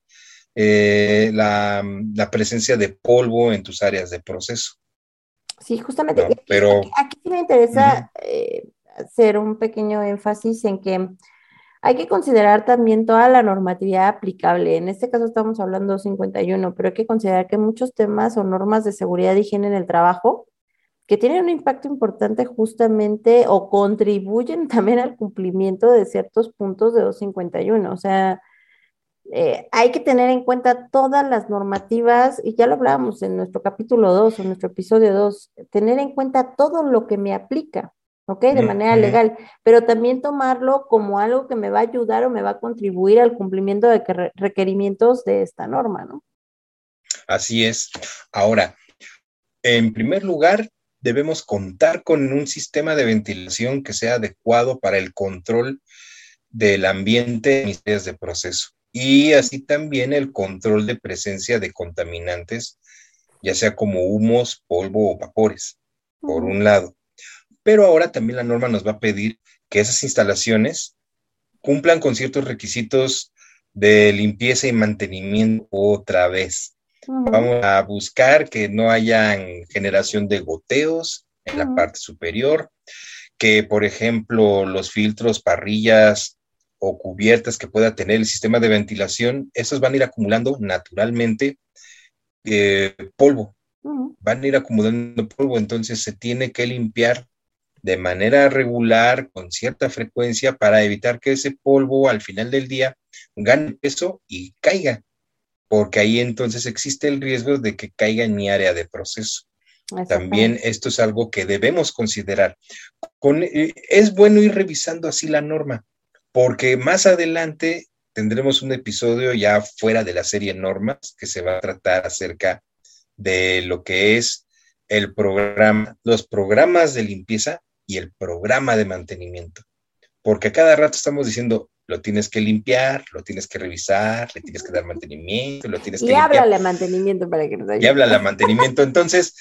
eh, la, presencia de polvo en tus áreas de proceso. Sí, justamente. Pero, aquí, sí me interesa eh, hacer un pequeño énfasis en que hay que considerar también toda la normatividad aplicable. En este caso estamos hablando 51, pero hay que considerar que muchos temas o normas de seguridad y higiene en el trabajo que tienen un impacto importante justamente o contribuyen también al cumplimiento de ciertos puntos de 251. O sea, eh, hay que tener en cuenta todas las normativas, y ya lo hablábamos en nuestro capítulo 2 o nuestro episodio 2, tener en cuenta todo lo que me aplica. ¿Ok? De manera legal, pero también tomarlo como algo que me va a ayudar o me va a contribuir al cumplimiento de requerimientos de esta norma, ¿no? Así es. Ahora, en primer lugar, debemos contar con un sistema de ventilación que sea adecuado para el control del ambiente en áreas de proceso y así también el control de presencia de contaminantes, ya sea como humos, polvo o vapores, por un lado pero ahora también la norma nos va a pedir que esas instalaciones cumplan con ciertos requisitos de limpieza y mantenimiento otra vez. Vamos a buscar que no haya generación de goteos en la parte superior, que por ejemplo los filtros, parrillas o cubiertas que pueda tener el sistema de ventilación, esos van a ir acumulando naturalmente eh, polvo, van a ir acumulando polvo, entonces se tiene que limpiar de manera regular, con cierta frecuencia, para evitar que ese polvo al final del día gane peso y caiga, porque ahí entonces existe el riesgo de que caiga en mi área de proceso. También esto es algo que debemos considerar. Eh, es bueno ir revisando así la norma, porque más adelante tendremos un episodio ya fuera de la serie normas que se va a tratar acerca de lo que es el programa, los programas de limpieza y el programa de mantenimiento. Porque a cada rato estamos diciendo, lo tienes que limpiar, lo tienes que revisar, le tienes que dar mantenimiento, lo tienes que... Y háblale mantenimiento para que nos ayude. Y háblale mantenimiento. Entonces,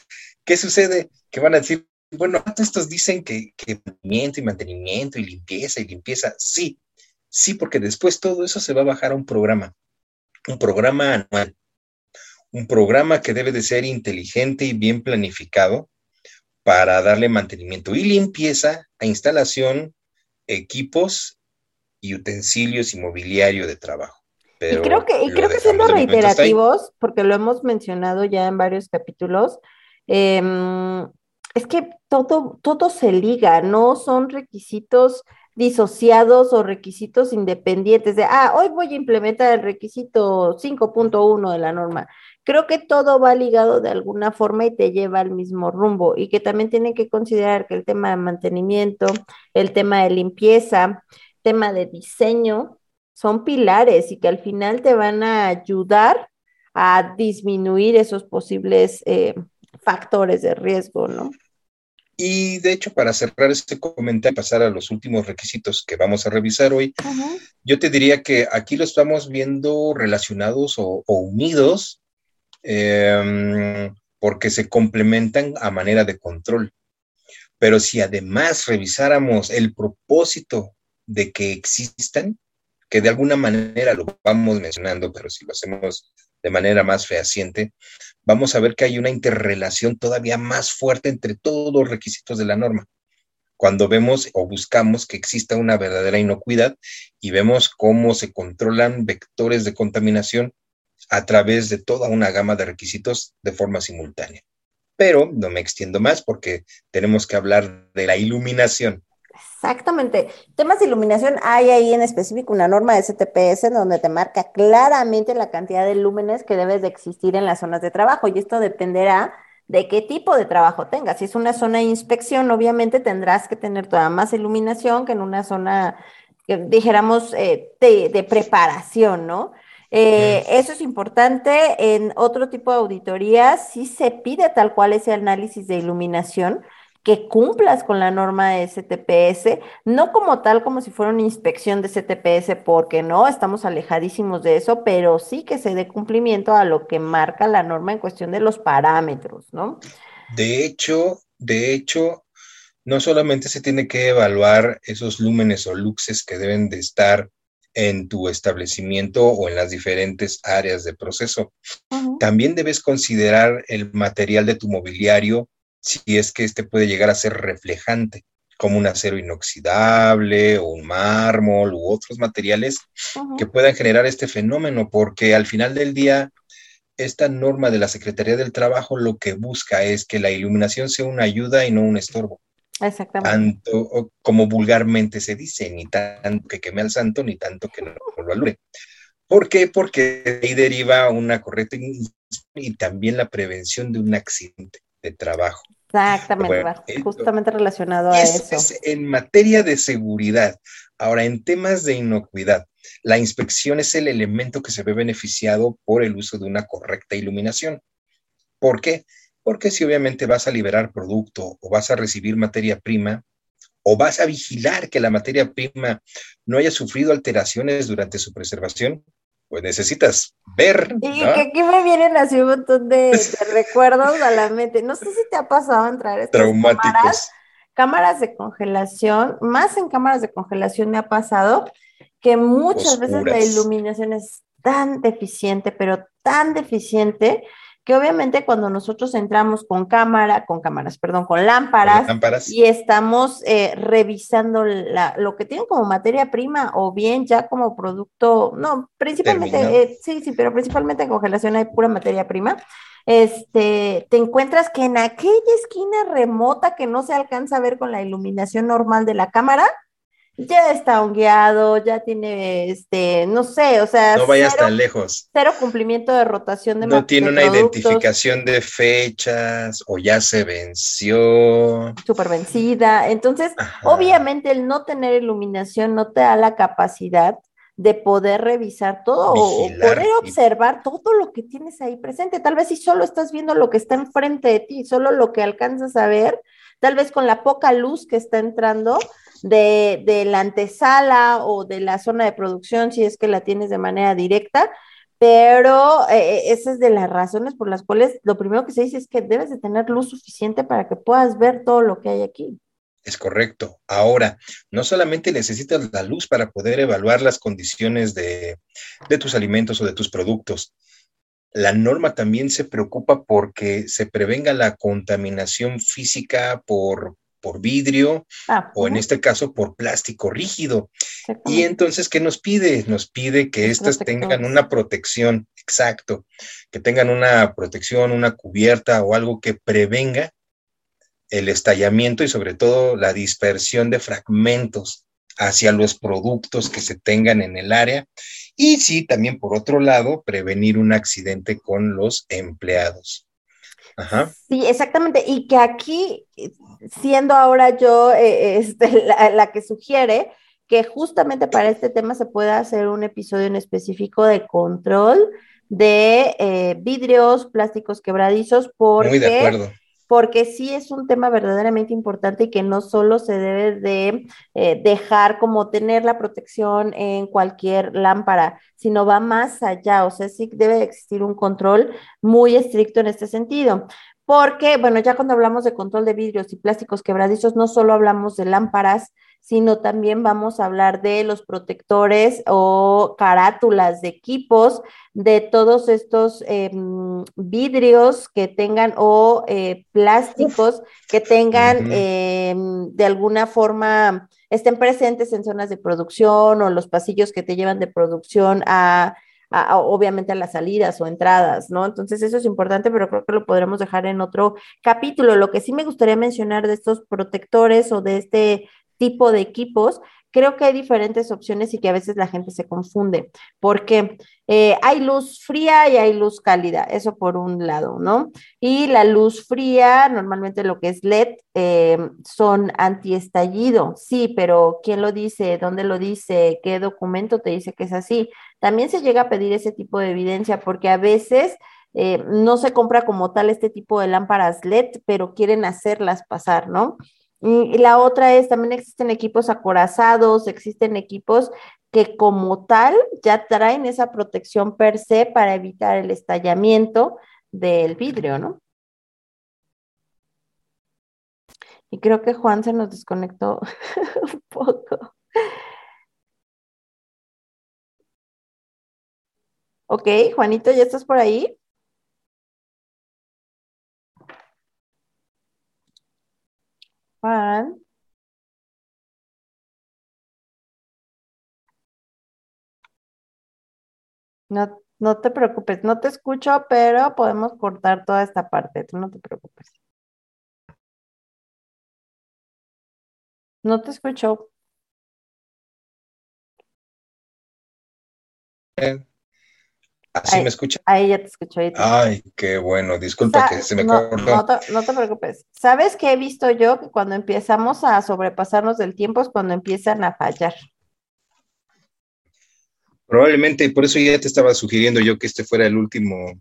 ¿qué sucede? Que van a decir, bueno, estos dicen que, que mantenimiento y mantenimiento y limpieza y limpieza. Sí, sí, porque después todo eso se va a bajar a un programa, un programa anual, un programa que debe de ser inteligente y bien planificado para darle mantenimiento y limpieza a instalación, equipos y utensilios y mobiliario de trabajo. y creo que, y creo que siendo reiterativos, porque lo hemos mencionado ya en varios capítulos, em, es que todo, todo se liga, no son requisitos disociados o requisitos independientes de, ah, hoy voy a implementar el requisito 5.1 de la norma creo que todo va ligado de alguna forma y te lleva al mismo rumbo y que también tienen que considerar que el tema de mantenimiento, el tema de limpieza, tema de diseño, son pilares y que al final te van a ayudar a disminuir esos posibles eh, factores de riesgo, ¿no? Y de hecho, para cerrar este comentario y pasar a los últimos requisitos que vamos a revisar hoy, yo te diría que aquí lo estamos viendo relacionados o unidos Em, porque se complementan a manera de control. Pero si además revisáramos el propósito de que existan, que de alguna manera lo vamos mencionando, pero si lo hacemos de manera más fehaciente, vamos a ver que hay una interrelación todavía más fuerte entre todos los requisitos de la norma. cuando vemos o buscamos que exista una verdadera inocuidad y vemos cómo se controlan vectores de contaminación a través de toda una gama de requisitos de forma simultánea. Pero no me extiendo más porque tenemos que hablar de la iluminación. Exactamente. Temas de iluminación, hay ahí en específico una norma de STPS donde te marca claramente la cantidad de lúmenes que debes de existir en las zonas de trabajo y esto dependerá de qué tipo de trabajo tengas. Si es una zona de inspección, obviamente tendrás que tener toda más iluminación que en una zona, dijéramos, eh, de, preparación, ¿no? Eh, eso es importante. En otro tipo de auditorías sí se pide tal cual ese análisis de iluminación que cumplas con la norma de STPS, no como tal como si fuera una inspección de STPS, porque no, estamos alejadísimos de eso, pero sí que se dé cumplimiento a lo que marca la norma en cuestión de los parámetros, ¿no? De hecho, de hecho, no solamente se tiene que evaluar esos lúmenes o luxes que deben de estar en tu establecimiento o en las diferentes áreas de proceso. También debes considerar el material de tu mobiliario si es que este puede llegar a ser reflejante, como un acero inoxidable o un mármol u otros materiales que puedan generar este fenómeno, porque al final del día, esta norma de la Secretaría del Trabajo lo que busca es que la iluminación sea una ayuda y no un estorbo. Exactamente. Tanto como vulgarmente se dice, ni tanto que queme al santo, ni tanto que no lo alure. ¿Por qué? Porque ahí deriva una correcta y también la prevención de un accidente de trabajo. Exactamente, justamente relacionado a eso. Es en materia de seguridad. Ahora, en temas de inocuidad, la inspección es el elemento que se ve beneficiado por el uso de una correcta iluminación. ¿Por qué? Porque si obviamente vas a liberar producto o vas a recibir materia prima, o vas a vigilar que la materia prima no haya sufrido alteraciones durante su preservación, pues necesitas ver. Y que aquí me vienen así un montón de, recuerdos a la mente. No sé si te ha pasado entrar estas Traumáticos. Cámaras, de congelación, más en cámaras de congelación me ha pasado que muchas veces la iluminación es tan deficiente, pero tan deficiente que obviamente cuando nosotros entramos con cámara, con cámaras, perdón, con lámparas, y estamos eh, revisando lo que tienen como materia prima o bien ya como producto, no, principalmente, eh, sí, sí, pero principalmente en congelación hay pura materia prima, este, te encuentras que en aquella esquina remota que no se alcanza a ver con la iluminación normal de la cámara, ya está hongueado, ya tiene, este, no sé, o sea. No vayas tan lejos. Cero cumplimiento de rotación de No tiene una identificación de fechas o ya se venció. Súper vencida. Entonces, obviamente el no tener iluminación no te da la capacidad de poder revisar todo o poder observar todo lo que tienes ahí presente. Tal vez si solo estás viendo lo que está enfrente de ti, solo lo que alcanzas a ver, tal vez con la poca luz que está entrando, de, la antesala o de la zona de producción, si es que la tienes de manera directa, pero eh, eh, esa es de las razones por las cuales lo primero que se dice es que debes de tener luz suficiente para que puedas ver todo lo que hay aquí. Es correcto. Ahora, no solamente necesitas la luz para poder evaluar las condiciones de, de tus alimentos o de tus productos. La norma también se preocupa porque se prevenga la contaminación física por, por vidrio ah, o en este caso por plástico rígido. Y entonces, ¿qué nos pide? Nos pide que éstas tengan una protección, exacto, que tengan una protección, una cubierta o algo que prevenga el estallamiento y sobre todo la dispersión de fragmentos hacia los productos que se tengan en el área. Y sí, también por otro lado, prevenir un accidente con los empleados. Ajá. Sí, exactamente. Y que aquí, siendo ahora yo eh, este, la, que sugiere que justamente para este tema se pueda hacer un episodio en específico de control de eh, vidrios, plásticos quebradizos, porque Muy de acuerdo porque sí es un tema verdaderamente importante y que no solo se debe de eh, dejar como tener la protección en cualquier lámpara, sino va más allá, o sea, sí debe existir un control muy estricto en este sentido. Porque, bueno, ya cuando hablamos de control de vidrios y plásticos quebradizos, no solo hablamos de lámparas, sino también vamos a hablar de los protectores o carátulas de equipos, de todos estos em, vidrios que tengan o eh, plásticos que tengan em, de alguna forma, estén presentes en zonas de producción o los pasillos que te llevan de producción a obviamente a las salidas o entradas, ¿no? Entonces eso es importante, pero creo que lo podremos dejar en otro capítulo. Lo que sí me gustaría mencionar de estos protectores o de este tipo de equipos, creo que hay diferentes opciones y que a veces la gente se confunde, porque eh, hay luz fría y hay luz cálida, eso por un lado, ¿no? Y la luz fría, normalmente lo que es LED, eh, son antiestallido, sí, pero ¿quién lo dice? ¿Dónde lo dice? ¿Qué documento te dice que es así? También se llega a pedir ese tipo de evidencia porque a veces... Eh, no se compra como tal este tipo de lámparas LED, pero quieren hacerlas pasar, ¿no? Y la otra es, también existen equipos acorazados, existen equipos que como tal ya traen esa protección per se para evitar el estallamiento del vidrio, ¿no? Y creo que Juan se nos desconectó un poco. Ok, Juanito, ¿ya estás por ahí? No, no te preocupes, no te escucho, pero podemos cortar toda esta parte, tú no te preocupes. No te escucho. ¿Así me escucha? Ahí ya te escucho. Ay, qué bueno. Disculpa que se me no, cortó. No te, preocupes. ¿Sabes qué he visto yo? Que cuando empezamos a sobrepasarnos del tiempo es cuando empiezan a fallar. Probablemente, por eso ya te estaba sugiriendo yo que este fuera el último,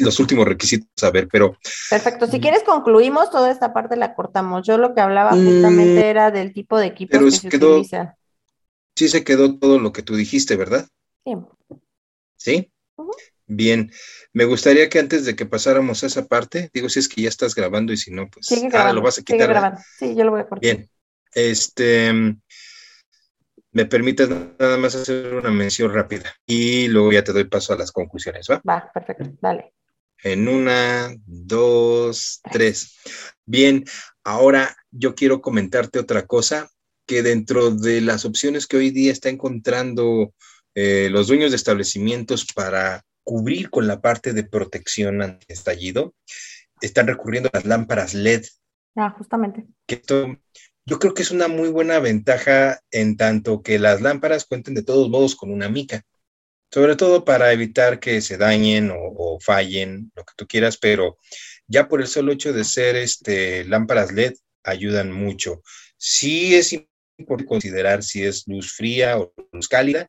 los últimos requisitos a ver, pero... Perfecto. Si quieres concluimos, toda esta parte la cortamos. Yo lo que hablaba mm, justamente era del tipo de equipos que se quedó, Sí se quedó todo lo que tú dijiste, ¿verdad? Sí. ¿Sí? Bien, me gustaría que antes de que pasáramos a esa parte, digo si es que ya estás grabando y si no, pues ahora lo vas a quitar. Sí, yo lo voy a cortar. Bien, este, me permites nada más hacer una mención rápida y luego ya te doy paso a las conclusiones, ¿va? Va, perfecto, dale. En una, dos, tres. Bien, ahora yo quiero comentarte otra cosa que dentro de las opciones que hoy día está encontrando eh, los dueños de establecimientos para cubrir con la parte de protección ante estallido, están recurriendo a las lámparas LED. Ah, justamente. esto, yo creo que es una muy buena ventaja en tanto que las lámparas cuenten de todos modos con una mica, sobre todo para evitar que se dañen o, fallen, lo que tú quieras, pero ya por el solo hecho de ser este, lámparas LED ayudan mucho. Sí es importante considerar si es luz fría o luz cálida,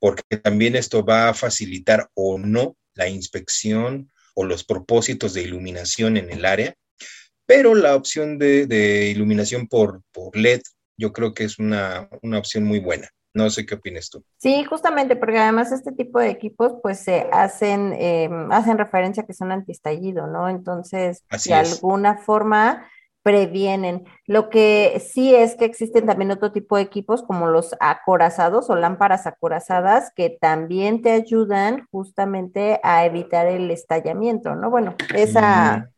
porque también esto va a facilitar o no la inspección o los propósitos de iluminación en el área, pero la opción de, iluminación por, por, LED yo creo que es una, opción muy buena. No sé qué opinas tú. Sí, justamente, porque además este tipo de equipos pues se hacen, em, hacen referencia a que son antiestallido, ¿no? Entonces, de alguna forma previenen. Lo que sí es que existen también otro tipo de equipos como los acorazados o lámparas acorazadas que también te ayudan justamente a evitar el estallamiento, ¿no? Bueno, esa,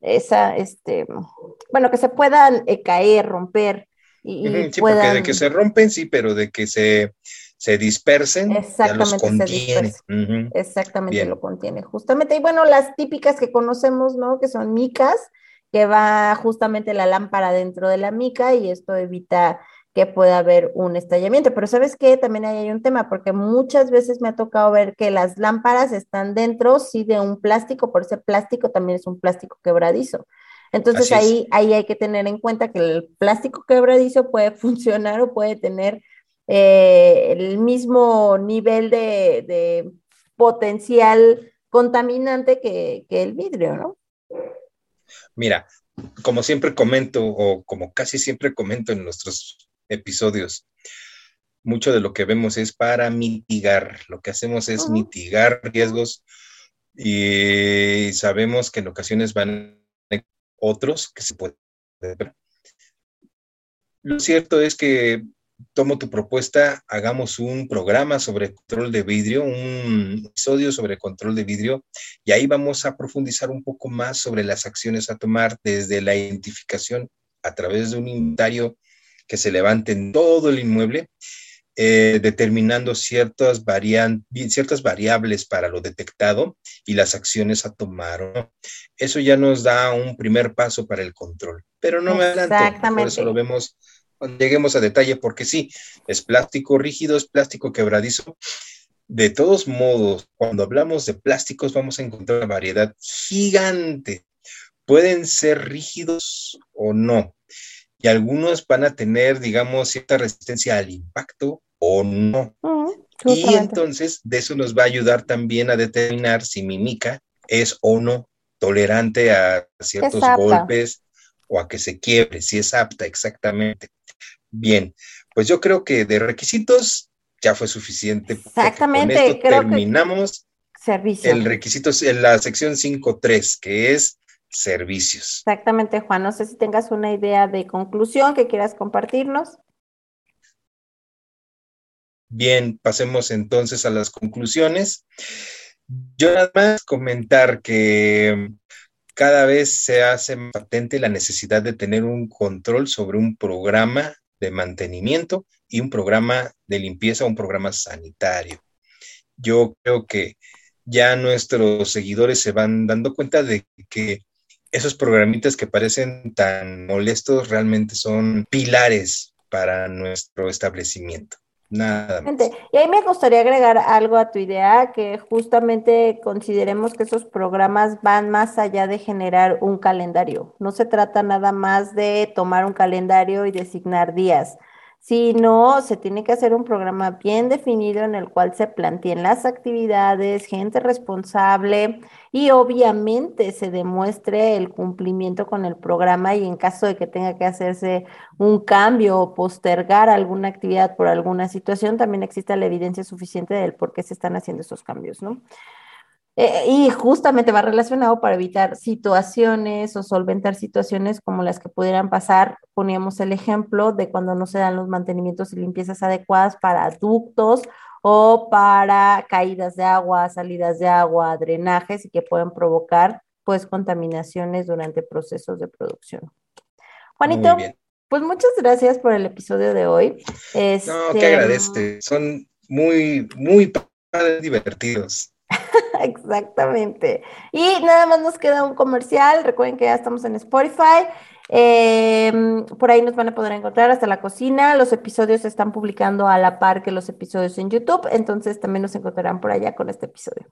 esa, este, bueno, que se puedan eh, caer, romper. Y, sí, porque de que se rompen, sí, pero de que se, se dispersen, Exactamente, contiene. Exactamente lo contiene, justamente. Y bueno, las típicas que conocemos, ¿no? Que son micas, que va justamente la lámpara dentro de la mica y esto evita que pueda haber un estallamiento. Pero sabes qué, también hay un tema, porque muchas veces me ha tocado ver que las lámparas están dentro, sí, de un plástico, por ese plástico también es un plástico quebradizo. Entonces ahí, ahí hay que tener en cuenta que el plástico quebradizo puede funcionar o puede tener eh, el mismo nivel de, potencial contaminante que, que el vidrio, ¿no? Mira, como siempre comento, o como casi siempre comento en nuestros episodios, mucho de lo que vemos es para mitigar. Lo que hacemos es mitigar riesgos y sabemos que en ocasiones van otros que se pueden ver. Lo cierto es que tomo tu propuesta, hagamos un programa sobre control de vidrio, un episodio sobre control de vidrio, y ahí vamos a profundizar un poco más sobre las acciones a tomar desde la identificación a través de un inventario que se levante en todo el inmueble, eh, determinando ciertas, ciertas variables para lo detectado y las acciones a tomar. Eso ya nos da un primer paso para el control, pero no me adelanto, por eso lo vemos lleguemos a detalle, porque sí, es plástico rígido, es plástico quebradizo. De todos modos, cuando hablamos de plásticos vamos a encontrar una variedad gigante. Pueden ser rígidos o no. Y algunos van a tener, digamos, cierta resistencia al impacto o no. y entonces de eso nos va a ayudar también a determinar si mi mica es o no tolerante a ciertos golpes o a que se quiebre, si es apta exactamente. Bien, pues yo creo que de requisitos ya fue suficiente. Exactamente, terminamos el requisito en la sección 5.3, que es servicios. Exactamente, Juan. No sé si tengas una idea de conclusión que quieras compartirnos. Bien, pasemos entonces a las conclusiones. Yo nada más comentar que cada vez se hace más patente la necesidad de tener un control sobre un programa de mantenimiento y un programa de limpieza, un programa sanitario. Yo creo que ya nuestros seguidores se van dando cuenta de que esos programitas que parecen tan molestos realmente son pilares para nuestro establecimiento. Nada Y ahí me gustaría agregar algo a tu idea, que justamente consideremos que esos programas van más allá de generar un calendario. No se trata nada más de tomar un calendario y designar días si no, se tiene que hacer un programa bien definido en el cual se planteen las actividades, gente responsable y obviamente se demuestre el cumplimiento con el programa y en caso de que tenga que hacerse un cambio o postergar alguna actividad por alguna situación, también existe la evidencia suficiente del por qué se están haciendo esos cambios, ¿no? Eh, y justamente va relacionado para evitar situaciones o solventar situaciones como las que pudieran pasar. Poníamos el ejemplo de cuando no se dan los mantenimientos y limpiezas adecuadas para ductos o para caídas de agua, salidas de agua, drenajes y que pueden provocar pues contaminaciones durante procesos de producción. Juanito, pues muchas gracias por el episodio de hoy. no, te este, agradezco. Son muy, muy divertidos. Exactamente. Y nada más nos queda un comercial. Recuerden que ya estamos en Spotify. Em, por ahí nos van a poder encontrar hasta la cocina. Los episodios se están publicando a la par que los episodios en YouTube. Entonces también nos encontrarán por allá con este episodio.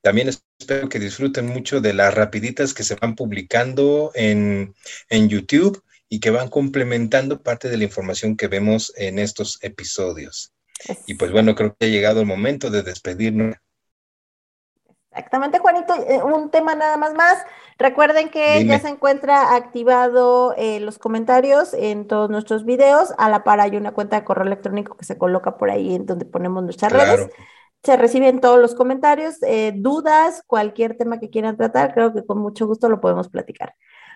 También espero que disfruten mucho de las rapiditas que se van publicando en, en YouTube y que van complementando parte de la información que vemos en estos episodios. Y pues bueno, creo que ha llegado el momento de despedirnos. Exactamente, Juanito. Eh, un tema nada más más. Recuerden que ya se encuentra activado eh, los comentarios en todos nuestros videos. A la par hay una cuenta de correo electrónico que se coloca por ahí en donde ponemos nuestras redes. Se reciben todos los comentarios, eh, dudas, cualquier tema que quieran tratar. Creo que con mucho gusto lo podemos platicar.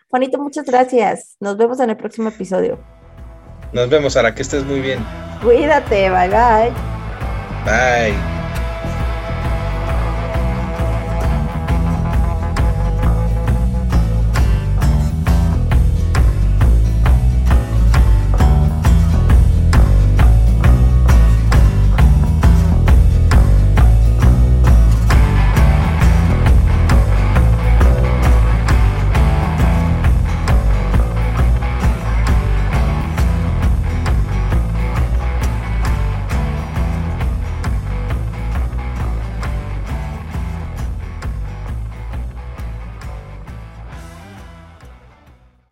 Juanito, muchas gracias. Nos vemos en el próximo episodio. Nos vemos, Sara, que estés muy bien. Cuídate, bye bye. Bye.